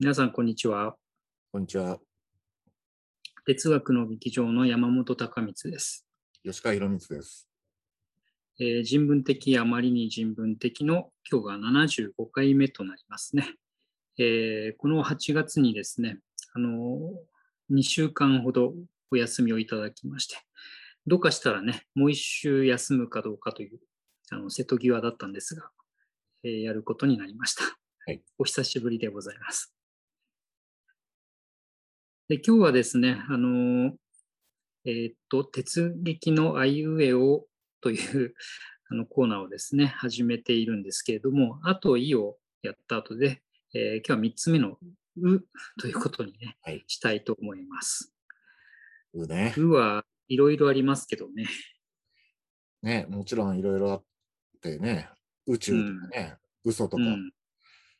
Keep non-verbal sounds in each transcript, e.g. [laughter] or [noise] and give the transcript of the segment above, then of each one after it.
皆さん、こんにちは。こんにちは。哲学の劇場の山本隆光です。吉川博光です。えー人文的あまりに人文的の今日が75回目となりますね。えーこの8月にですね、あの2週間ほどお休みをいただきまして、どうかしたらね、もう1週休むかどうかというあの瀬戸際だったんですが、えーやることになりました。はいお久しぶりでございます。で今日はですね、あのえーっと、鉄劇のあいうえおという [laughs] あのコーナーをですね、始めているんですけれども、あといをやった後で、えー今日は3つ目のうということにね、はいしたいと思います。うね。うはいろいろありますけどね。ね、もちろんいろいろあってね、宇宙とかね、嘘とかうん。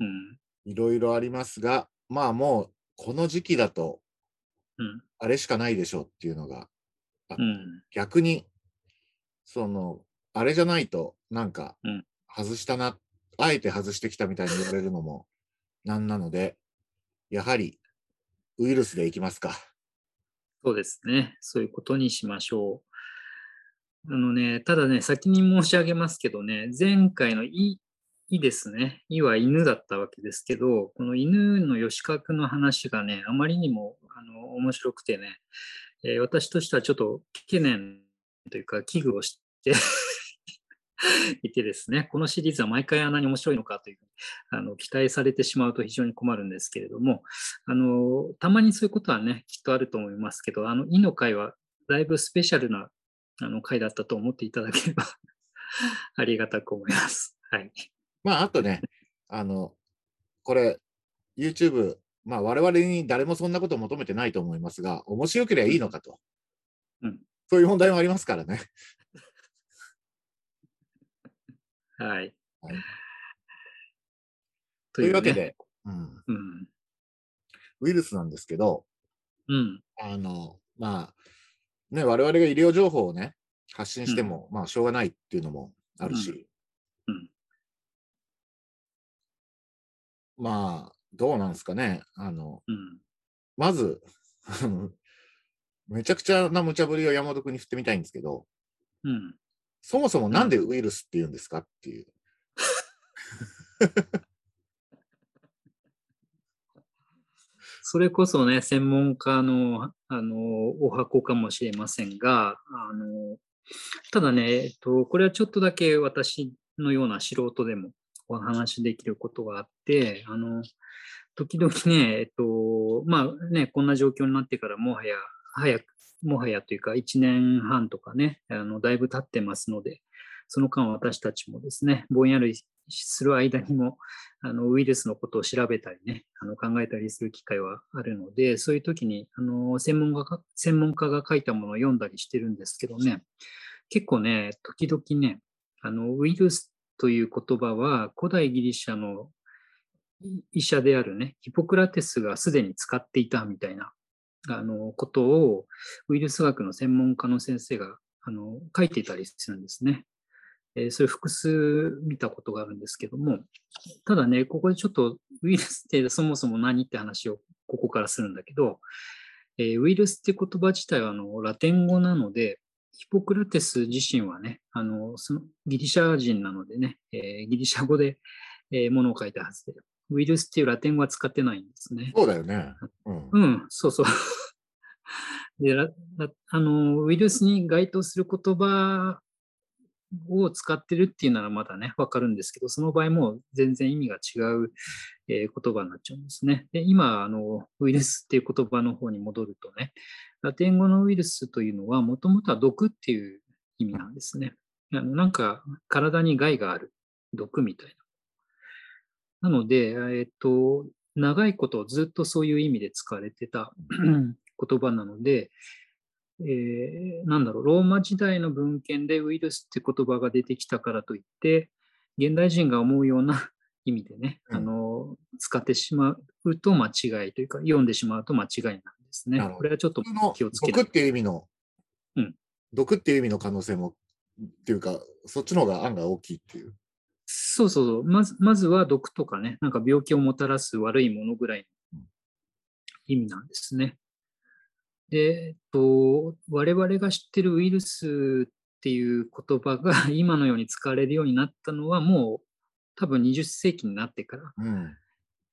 うん。いろいろありますが、まあもうこの時期だとうん。あれしかないでしょうっていうのが、うん。逆に、その、あれじゃないとなんかうん外したな、あえて外してきたみたいに言われるのも [laughs] なんなので、やはりウイルスでいきますか。そうですね。そういうことにしましょう。あのね、ただね、先に申し上げますけどね、前回のい、いですね。いは犬だったわけですけど、この犬の吉川君の話がね、あまりにもあの面白くてね、えー私としてはちょっと懸念というか危惧をして [laughs] いてですね、このシリーズは毎回あんなに面白いのかというあの期待されてしまうと非常に困るんですけれども、あのたまにそういうことはね、きっとあると思いますけど、あの、いの会はだいぶスペシャルなあの会だったと思っていただければ [laughs] ありがたく思います。はい。まあ、あとね、あの、これ、YouTube、まあ、我々に誰もそんなことを求めてないと思いますが、面白ければいいのかと。うんそういう問題もありますからね。[laughs] はい。はいとというわけね。で、うん、うん。ウイルスなんですけど、うん。あの、まあ、ね、我々が医療情報をね、発信しても、まあ、しょうがないっていうのもあるし、うん。まあ、どうなんですかね。あの、うん。まず、[laughs] めちゃくちゃな無茶ぶりを山本君に振ってみたいんですけど、うん。そもそもなんでウイルスって言うんですかっていう。それこそね、専門家のあのお箱かもしれませんが、あのただね、えっと、これはちょっとだけ私のような素人でもお話できることがあって、あの時々ね、えっと、まあね、こんな状況になってからもはや、早く、もはやというか1年半とかね、あのだいぶ経ってますので、その間私たちもですね、ぼんやりする間にも、あのウイルスのことを調べたりね、あの考えたりする機会はあるので、そういう時にあの専門家が専門家が書いたものを読んだりしてるんですけどね、結構ね、時々ね、あのウイルスという言葉は古代ギリシャの医者であるね、ヒポクラテスがすでに使っていたみたいなあのことをウイルス学の専門家の先生があの書いていたりするんですね。えーそれ複数見たことがあるんですけども、ただね、ここでちょっとウイルスってそもそも何って話をここからするんだけど、えーウイルスって言葉自体はあのラテン語なので、ヒポクラテス自身はね、あのそのギリシャ人なのでね、えーギリシャ語で、えーものを書いたはずで、ウイルスっていうラテン語は使ってないんですね。そうだよね。うん。うん、そうそう。[laughs] であのウイルスに該当する言葉を使ってるっていうならまだね、わかるんですけど、その場合も全然意味が違う、え言葉になっちゃうんですね。で今あの、ウイルスっていう言葉の方に戻るとね、ラテン語のウイルスというのは、もともとは毒っていう意味なんですね。あのなんか体に害がある毒みたいな。なので、えっと、長いことずっとそういう意味で使われてた言葉なので、えーなんだろう、ローマ時代の文献でウイルスって言葉が出てきたからといって、現代人が思うような [laughs] 意味でね、うん。あの使ってしまうと間違いというか、読んでしまうと間違いなんですね。これはちょっと気をつけない毒っていう意味の、うん。毒っていう意味の可能性も、っていうか、そっちの方が案が大きいっていう。そうそうそう。まず、まずは毒とかね、なんか病気をもたらす悪いものぐらい意味なんですね。で、えっと、我々が知ってるウイルスっていう言葉が [laughs] 今のように使われるようになったのはもう多分20世紀になってから。うん。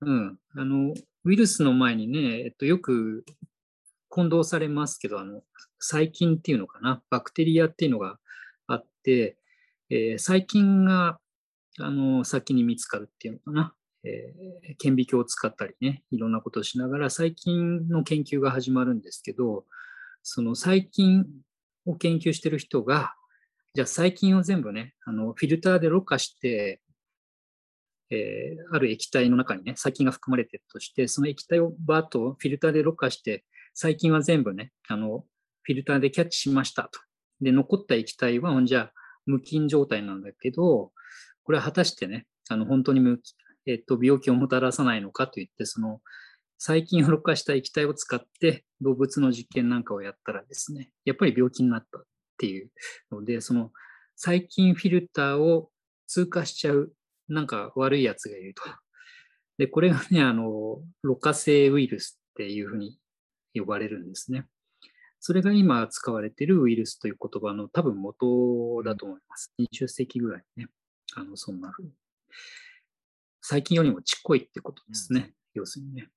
うん。あの、ウイルスの前にね、えっと、よく混同されますけど、あの、細菌っていうのかな、バクテリアっていうのがあって、えー細菌が、あの、先に見つかるっていうのかな？えー顕微鏡を使ったりね、いろんなことをしながら細菌の研究が始まるんですけど、その細菌を研究してる人が、じゃあ細菌を全部ね、あのフィルターでろ過して、えーある液体の中にね、細菌が含まれてるとして、その液体をバーッとフィルターでろ過して、細菌は全部ね、あの、フィルターでキャッチしましたと。で、残った液体はほん、じゃあ、無菌状態なんだけど、これは果たしてね、あの、本当に無えっと、病気をもたらさないのかといって、その、細菌をろ過した液体を使って動物の実験なんかをやったらですね、やっぱり病気になったっていうので、その細菌フィルターを通過しちゃうなんか悪いやつがいると。で、これがね、あの、ろ過性ウイルスっていうふうに呼ばれるんですね。それが今使われているウイルスという言葉の多分元だと思います。20世紀ぐらいね。あの、そんなふうに。細菌よりもちっこいってことですね。要するにね。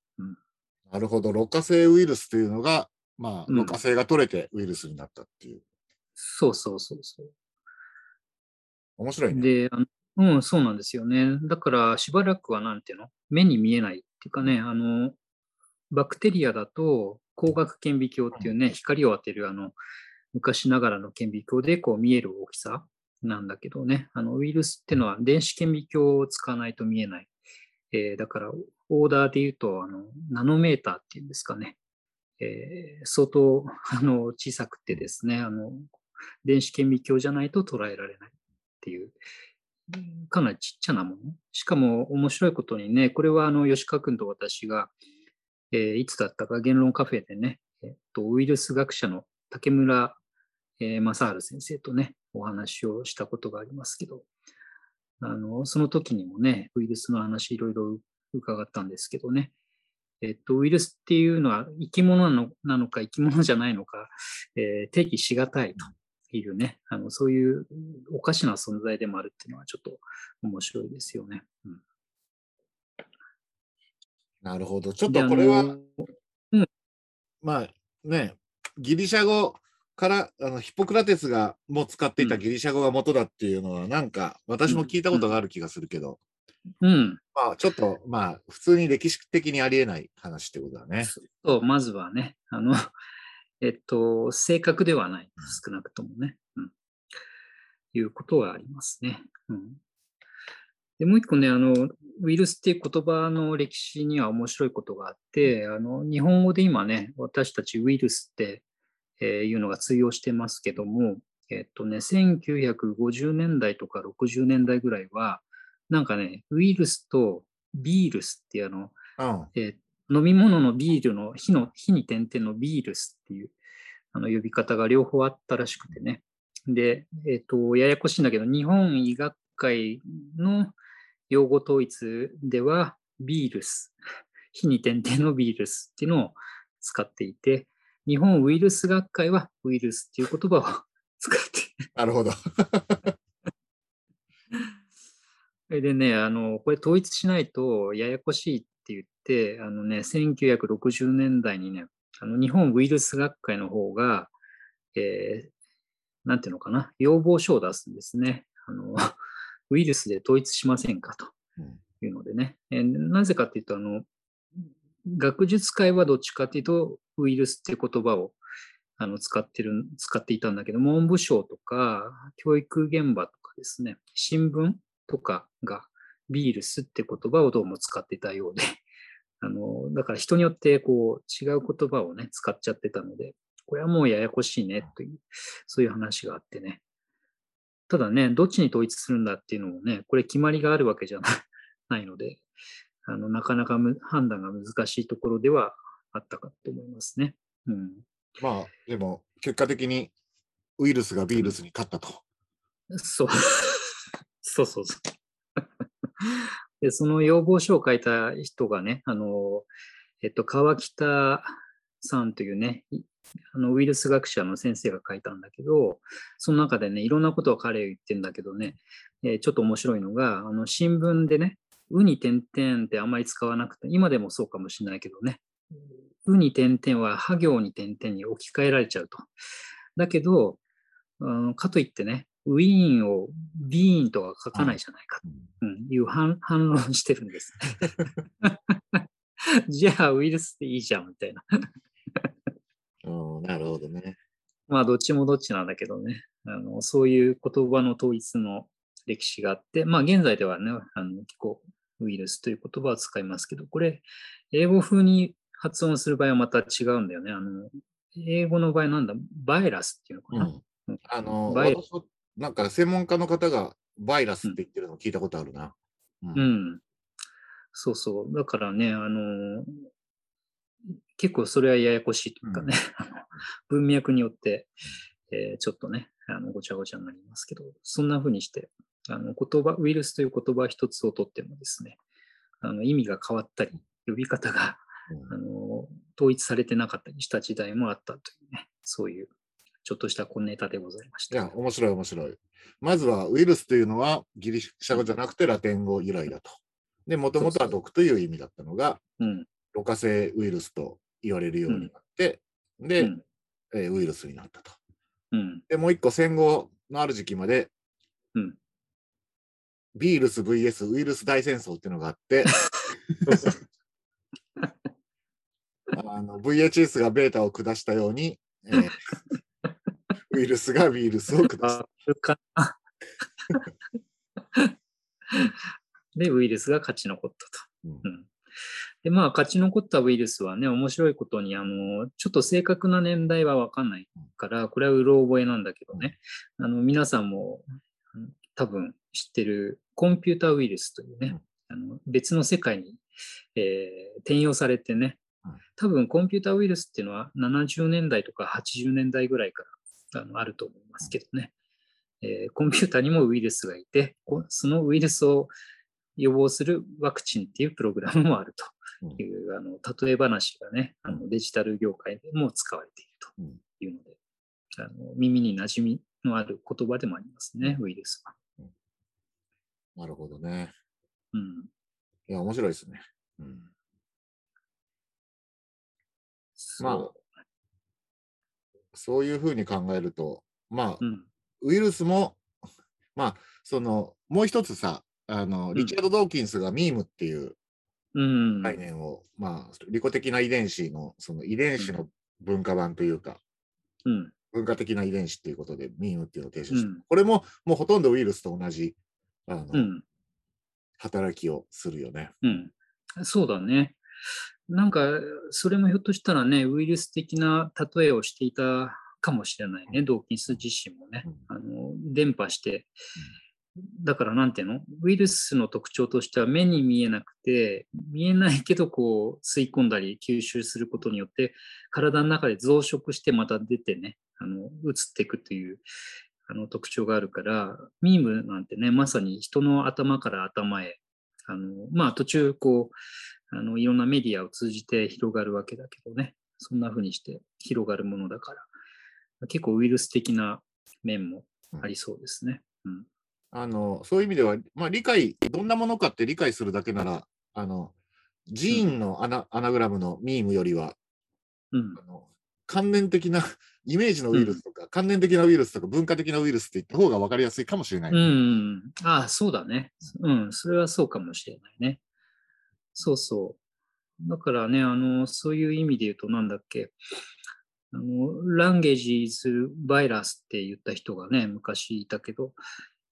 なるほど。ろ過性ウイルスというのが、まあ、うんろ過性が取れてウイルスになったっていう。そうそうそうそう。面白いね。で、あのうん、そうなんですよね。だから、しばらくはなんていうの？目に見えないっていうかね、あの、バクテリアだと、光学顕微鏡っていうね、光を当てる、あの、昔ながらの顕微鏡でこう見える大きさなんだけどね、あの、ウイルスっていうのは電子顕微鏡を使わないと見えない。えーだから、オーダーで言うと、あの、ナノメーターっていうんですかね。えー相当、あの、小さくてですね、あの、電子顕微鏡じゃないと捉えられないっていう、かなりちっちゃなもの。しかも面白いことにね、これはあの吉川君と私が、えーいつだったか言論カフェでね、えっと、ウイルス学者の竹村、えー正治先生とね、お話をしたことがありますけど、あの、その時にもね、ウイルスの話いろいろ伺ったんですけどね、えっと、ウイルスっていうのは生き物なのなのか生き物じゃないのか、えー定義しがたいというね、あの、そういうおかしな存在でもあるっていうのはちょっと面白いですよね。うんなるほど。ちょっでとこれは、あのまあね、ギリシャ語から、あのヒポクラテスがもう使っていたうんギリシャ語が元だっていうのは、なんか私も聞いたことがある気がするけど、うん。まあちょっと、まあ普通に歴史的にありえない話ってことだね。そう、まずはね、あの、[laughs] えっと、正確ではない。少なくともね。うん。いうことはありますね。うん。で、もう一個ね、あの、ウイルスっていう言葉の歴史には面白いことがあって、あの、日本語で今ね、私たちウイルスって、えーいうのが通用してますけども、えっとね、1950年代とか60年代ぐらいは、なんかね、ウイルスとビールスっていうあの、うん。えー飲み物のビールの火の、火に点々のビールスっていうあの呼び方が両方あったらしくてね。で、えっ、と、ややこしいんだけど、日本医学会の用語統一では、ビールス、火に点々のビールスっていうのを使っていて、日本ウイルス学会はウイルスっていう言葉を [laughs] 使ってなるほど。そ [laughs] れでね、あの、これ統一しないとややこしいって言って、あのね、1960年代にね、あの日本ウイルス学会の方が、えーなんていうのかな、要望書を出すんですね。あの、[laughs] ウイルスで統一しませんかとうんいうのでね。えーなぜかっていうと、あの、学術界はどっちかっていうと、ウイルスって言葉をあの使ってる、使っていたんだけど、文部省とか、教育現場とかですね、新聞とかがビールスって言葉をどうも使ってたようで、[laughs] あの、だから人によってこう違う言葉をね、使っちゃってたので、これはもうややこしいねという、そういう話があってね。ただね、どっちに統一するんだっていうのもね、これ決まりがあるわけじゃないので、あのなかなかむ判断が難しいところではあったかと思いますね。うん。まあでも結果的にウイルスがビールスに勝ったと。そう。[laughs] そうそうそう。[laughs] で、その要望書を書いた人がね、あの、えっと、川北さんというね、いあのウイルス学者の先生が書いたんだけど、その中でね、いろんなことを彼は言ってんだけどね、えーちょっと面白いのが、あの新聞でね、うに点々ってあんまり使わなくて、今でもそうかもしれないけどね、うに点々はは行に点々に置き換えられちゃうと。だけど、うんかといってね、ウィーンをビーンとは書かないじゃないかうんうん、いう反反論してるんですね。[laughs] じゃあ、ウイルスでいいじゃんみたいな。うん、なるほどね。まあ、どっちもどっちなんだけどね。あのそういう言葉の統一の歴史があって、まあ、現在ではね、あの結構ウイルスという言葉を使いますけど、これ、英語風に発音する場合はまた違うんだよね。あの英語の場合なんだ、バイラスっていうのかな？うんうん。あの、バイ私もなんか専門家の方がバイラスって言ってるの聞いたことあるな。うう。ん。そうそう。だからね、あの、結構それはややこしいというかね、あの [laughs] 文脈によって、えーちょっとね、あのごちゃごちゃになりますけど、そんな風にして、あの言葉、ウイルスという言葉一つをとってもですね、あの意味が変わったり、呼び方がうんあの統一されてなかったりした時代もあったというね、そういうちょっとした小ネタでございました。いや、面白い面白い。まずはウイルスというのはギリシャ語じゃなくてラテン語由来だと。で、もともとは毒という意味だったのが、うん。ろ過性ウイルスと言われるようになって、で、うん。えーウイルスになったと。うん。で、もう一個戦後のある時期まで、うんビールス VS ウイルス大戦争っていうのがあって、[laughs] あの VHS がベータを下したように、えー [laughs] ウイルスがウイルスを下した。で、ウイルスが勝ち残ったと。うん。うん。で、まあ、勝ち残ったウイルスはね、面白いことに、あの、ちょっと正確な年代はわかんないから、これはうろ覚えなんだけどね、あの、皆さんもうん多分知ってるコンピュータウイルスというね、あの別の世界に、えー転用されてねうん、多分コンピュータウイルスっていうのは70年代とか80年代ぐらいからあのあると思いますけどね、えーコンピューターにもウイルスがいて、こそのウイルスを予防するワクチンっていうプログラムもあるという、あの例え話がね、あのデジタル業界でも使われているというので、あの耳に馴染みのある言葉でもありますね、ウイルスは。なるほどね。うん、いや、面白いですね。うん、まあそういうふうに考えると、まあ、うん。ウイルスも、まあ、その、もう一つさ、あの、リチャード・ドーキンスがミームっていううん。概念を、まあ、利己的な遺伝子の、その遺伝子の文化版というか、うん。文化的な遺伝子っていうことで、ミームっていうのを提唱して、うん。これももうほとんどウイルスと同じ、あの、うん。働きをするよね。うん、そうだね。なんか、それもひょっとしたらね、ウイルス的な例えをしていたかもしれないね、ドーキンス自身もね。あの伝播して、だからなんていうの？ウイルスの特徴としては目に見えなくて、見えないけどこう吸い込んだり吸収することによって、体の中で増殖してまた出てね、あの移っていくというあの特徴があるから、ミームなんてね、まさに人の頭から頭へ、あのまあ途中こう、あのいろんなメディアを通じて広がるわけだけどね、そんな風にして広がるものだから、結構ウイルス的な面もありそうですね。うん。あの、そういう意味では、まあ、理解、どんなものかって理解するだけなら、あの、ジーンのアナ,、アナグラムのミームよりは、うん。あの関連的な [laughs] イメージのウイルスとか、関連的なウイルスとか、文化的なウイルスって言った方が分かりやすいかもしれない。うんうん。ああ、そうだね。うん、それはそうかもしれないね。そうそう。だからね、あの、そういう意味で言うと、なんだっけ、あの、ランゲージズバイラスって言った人がね、昔いたけど、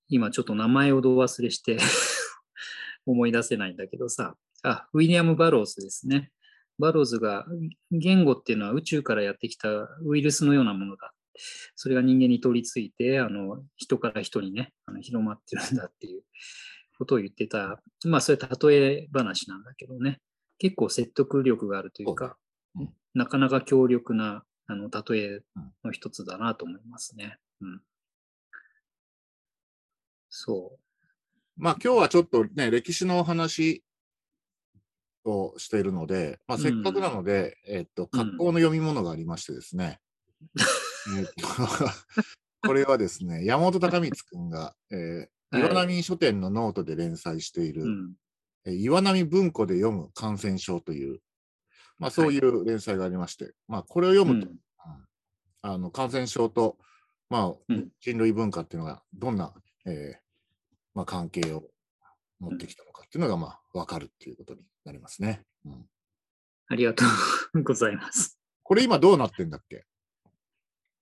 今ちょっと名前をど忘れして [laughs] 思い出せないんだけどさ、あ、ウィリアム・バローズですね。バローズが、言語っていうのは宇宙からやってきたウイルスのようなものだ。それが人間に取り付いて、あの、人から人にね、あの広まってるんだっていうことを言ってた、まあ、それ例え話なんだけどね、結構説得力があるというか、うんなかなか強力なあの例えの一つだなと思いますね。うん。そまあ、今日はちょっとね、歴史の話をしているので、まあ、せっかくなので、えっと、格好の読み物がありましてですね、[laughs] えっと [laughs] これはですね、山本隆光君が、えー岩波書店のノートで連載している、うん。えー岩波文庫で読む感染症という、まあ、そういう連載がありまして、まあ、これを読むと、うんあの感染症と、まあうん。人類文化っていうのがどんな、えーまあ、関係を持ってきたのかっていうのが、まあ、分かるっていうことになりますね。うん。ありがとうございます。これ今どうなってんだっけ？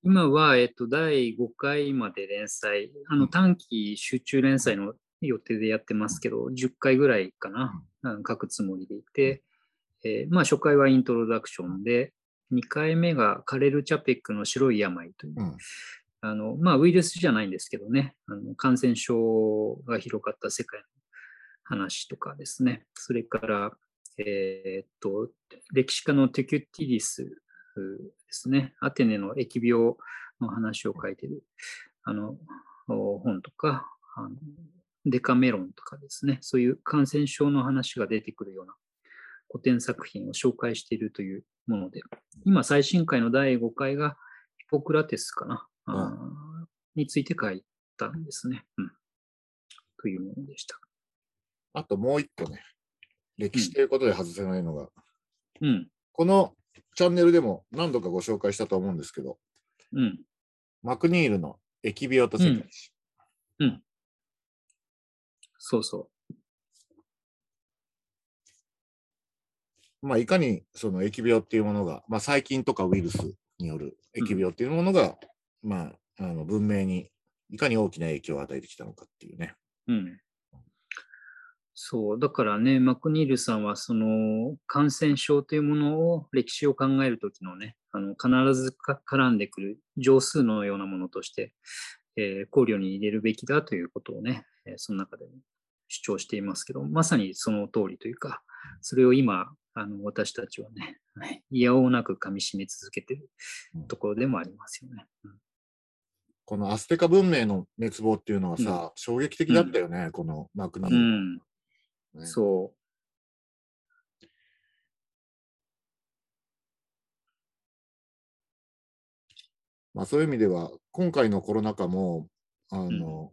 今は、えっと、第5回まで連載、あの短期集中連載の予定でやってますけど、10回ぐらいかな、あの書くつもりで。いて、えーまあ、初回はイントロダクションで、2回目がカレル・チャペックの白い病という、うん。あのまあ、ウイルスじゃないんですけどね、あの感染症が広がった世界の話とかですね、それから、えーっと、歴史家のテキュティリスですね、アテネの疫病の話を書いている。あのお本とか、あのデカメロンとかですね、そういう感染症の話が出てくるような古典作品を紹介しているというもので、今最新回の第5回がヒポクラテスかな、あーについて書いたんですね。うん、というものでした。あともう一個ね、歴史ということで外せないのが、うん、このチャンネルでも何度かご紹介したと思うんですけど、うん、マクニールの疫病と世界史。そうそまあ、いかにその疫病っていうものが、まあ、細菌とかウイルスによる疫病っていうものが、まあ、あの文明にいかに大きな影響を与えてきたのかっていうね。う。うん。そう、だからね、マクニールさんはその感染症というものを歴史を考えるときのね、あの必ずか絡んでくる情数のようなものとして、えー考慮に入れるべきだということをね、えーその中で主張していますけど、まさにその通りというか、それを今、あの私たちはね、はいいやおうなく噛み締め続けているところでもありますよね。うん。このアステカ文明の滅亡っていうのはさ、衝撃的だったよね、このマクニール、うん、ねそまあ、そういう意味では、今回のコロナ禍も、あの、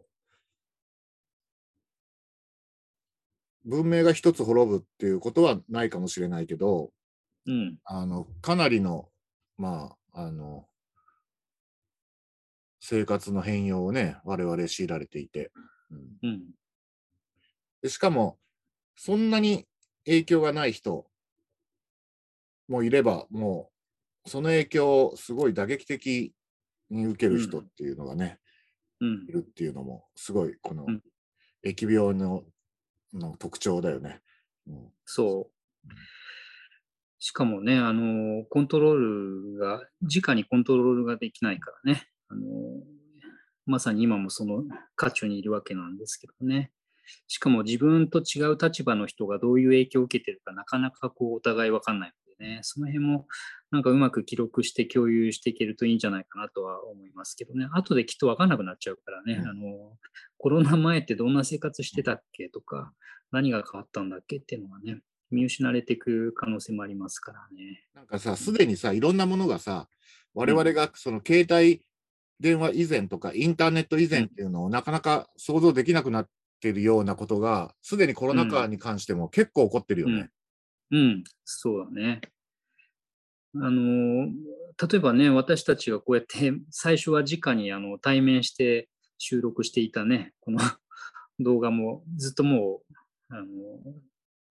文明が一つ滅ぶっていうことはないかもしれないけど、う。うん。あの、かなりの、まあ、あの、生活の変容をね、我々強いられていて、うんうん。でしかも、そんなに影響がない人もいれば、もう、その影響をすごい打撃的に受ける人っていうのがね、うんい。るっていうのも、すごい、このうん疫病のの特徴だよね。うんそう。しかもね、あの、コントロールが、直にコントロールができないからね。あの、まさに今もその渦中にいるわけなんですけどね。しかも自分と違う立場の人がどういう影響を受けてるかなかなかこうお互いわかんないのでね、その辺もなんかうまく記録して共有していけるといいんじゃないかなとは思いますけどね。後できっとわかんなくなっちゃうからね、うんあの、コロナ前ってどんな生活してたっけとか、何が変わったんだっけっていうのがね、見失われていく可能性もありますからね。なんかさ、すでにさ、いろんなものがさ、我々がその携帯電話以前とかインターネット以前っていうのをなかなか想像できなくなっているようなことが、すでにコロナ禍に関しても結構起こってるよね。うん、そうだね。あの、例えばね、私たちがこうやって最初は直にあの対面して収録していたね、この [laughs] 動画もずっともう、あ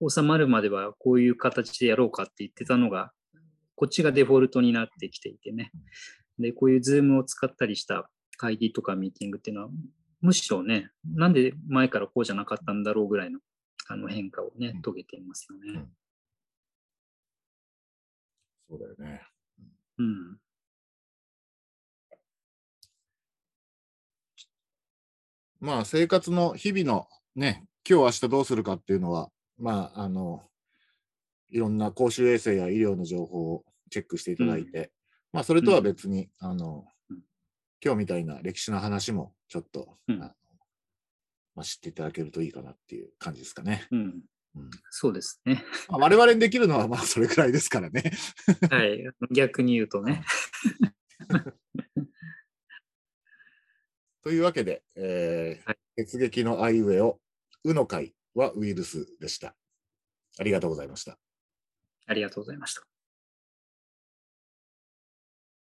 の、収まるまではこういう形でやろうかって言ってたのが、こっちがデフォルトになってきていてね。で、こういうズームを使ったりした会議とかミーティングっていうのは、むしろね、なんで前からこうじゃなかったんだろうぐらいのあの変化をねうん、遂げていますよね。そうだよね。うん。まあ、生活の日々のね、今日明日どうするかっていうのは、まあ、あの、いろんな公衆衛生や医療の情報をチェックしていただいて、まあ、それとは別に、あのうん、今日みたいな歴史の話もちょっと、うんあのまあ、知っていただけるといいかなっていう感じですかね。うん。うんそうですね。まあ、我々にできるのはまあそれくらいですからね。[laughs] はい。逆に言うとね。[laughs] というわけで、えーはい血撃のアイウェイを、うの会はウイルスでした。ありがとうございました。ありがとうございました。